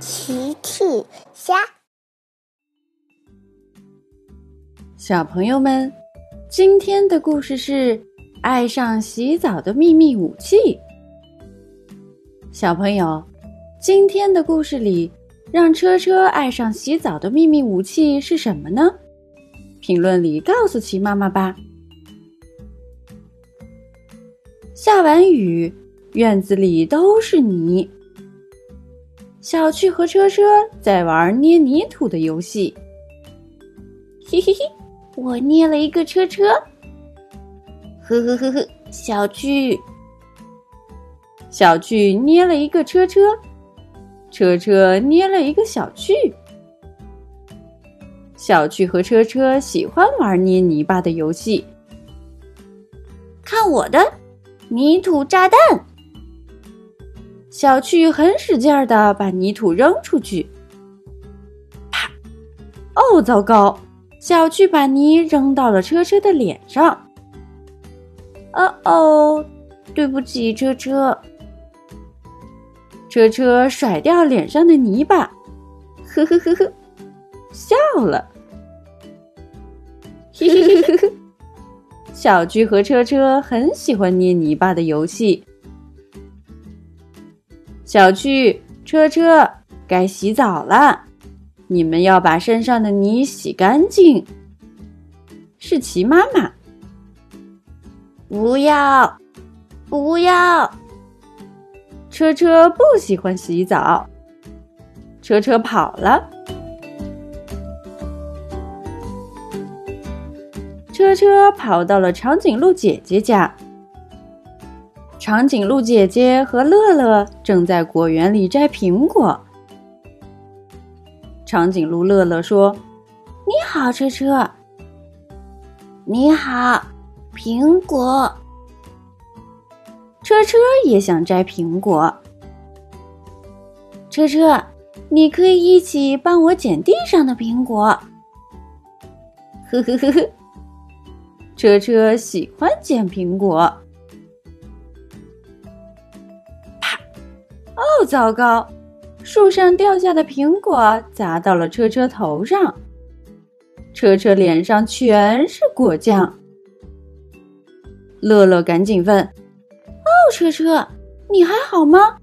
奇趣虾，小朋友们，今天的故事是爱上洗澡的秘密武器。小朋友，今天的故事里，让车车爱上洗澡的秘密武器是什么呢？评论里告诉奇妈妈吧。下完雨，院子里都是泥。小趣和车车在玩捏泥土的游戏。嘿嘿嘿，我捏了一个车车。呵呵呵呵，小趣，小趣捏了一个车车，车车捏了一个小趣。小趣和车车喜欢玩捏泥巴的游戏。看我的泥土炸弹！小趣很使劲儿的把泥土扔出去，啪！哦，糟糕！小趣把泥扔到了车车的脸上。哦哦，对不起，车车。车车甩掉脸上的泥巴，呵呵呵呵，笑了。嘿嘿嘿嘿嘿。小趣和车车很喜欢捏泥巴的游戏。小趣，车车，该洗澡了，你们要把身上的泥洗干净。是齐妈妈。不要，不要。车车不喜欢洗澡。车车跑了。车车跑到了长颈鹿姐姐家。长颈鹿姐姐和乐乐正在果园里摘苹果。长颈鹿乐乐说：“你好，车车。你好，苹果。车车也想摘苹果。车车，你可以一起帮我捡地上的苹果。呵呵呵呵，车车喜欢捡苹果。”糟糕！树上掉下的苹果砸到了车车头上，车车脸上全是果酱。乐乐赶紧问：“哦，车车，你还好吗？”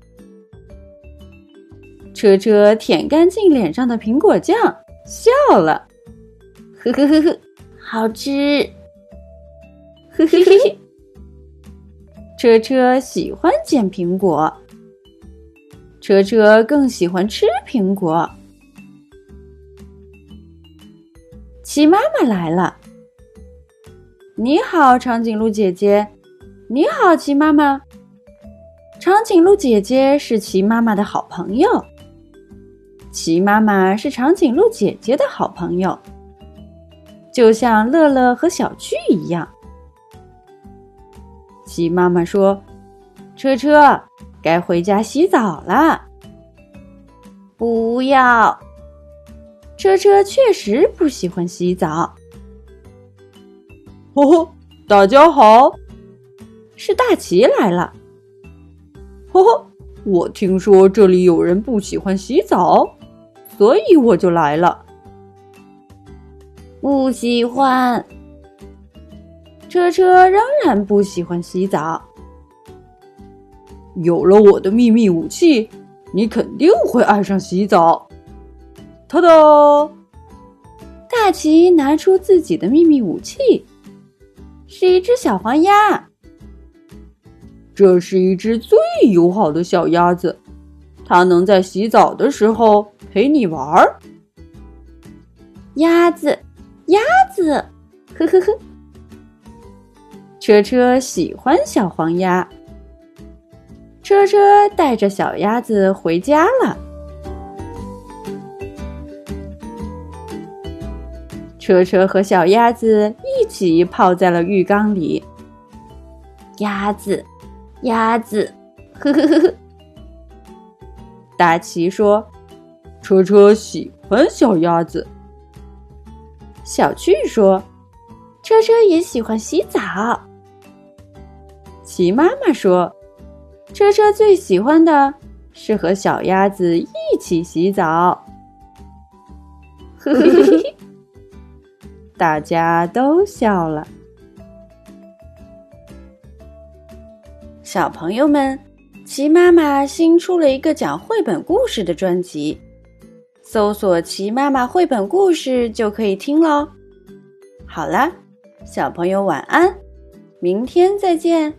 车车舔干净脸上的苹果酱，笑了：“呵呵呵呵，好吃。”呵呵呵呵。车车喜欢捡苹果。车车更喜欢吃苹果。齐妈妈来了，你好，长颈鹿姐姐。你好，齐妈妈。长颈鹿姐姐是齐妈妈的好朋友，齐妈妈是长颈鹿姐姐的好朋友，就像乐乐和小趣一样。齐妈妈说：“车车。”该回家洗澡了。不要，车车确实不喜欢洗澡。呵呵，大家好，是大奇来了。呵呵，我听说这里有人不喜欢洗澡，所以我就来了。不喜欢，车车仍然不喜欢洗澡。有了我的秘密武器，你肯定会爱上洗澡。哒哒！大奇拿出自己的秘密武器，是一只小黄鸭。这是一只最友好的小鸭子，它能在洗澡的时候陪你玩儿。鸭子，鸭子，呵呵呵。车车喜欢小黄鸭。车车带着小鸭子回家了。车车和小鸭子一起泡在了浴缸里。鸭子，鸭子，呵呵呵呵。大奇说：“车车喜欢小鸭子。”小趣说：“车车也喜欢洗澡。”齐妈妈说。车车最喜欢的是和小鸭子一起洗澡。大家都笑了。小朋友们，齐妈妈新出了一个讲绘本故事的专辑，搜索“齐妈妈绘本故事”就可以听喽。好啦，小朋友晚安，明天再见。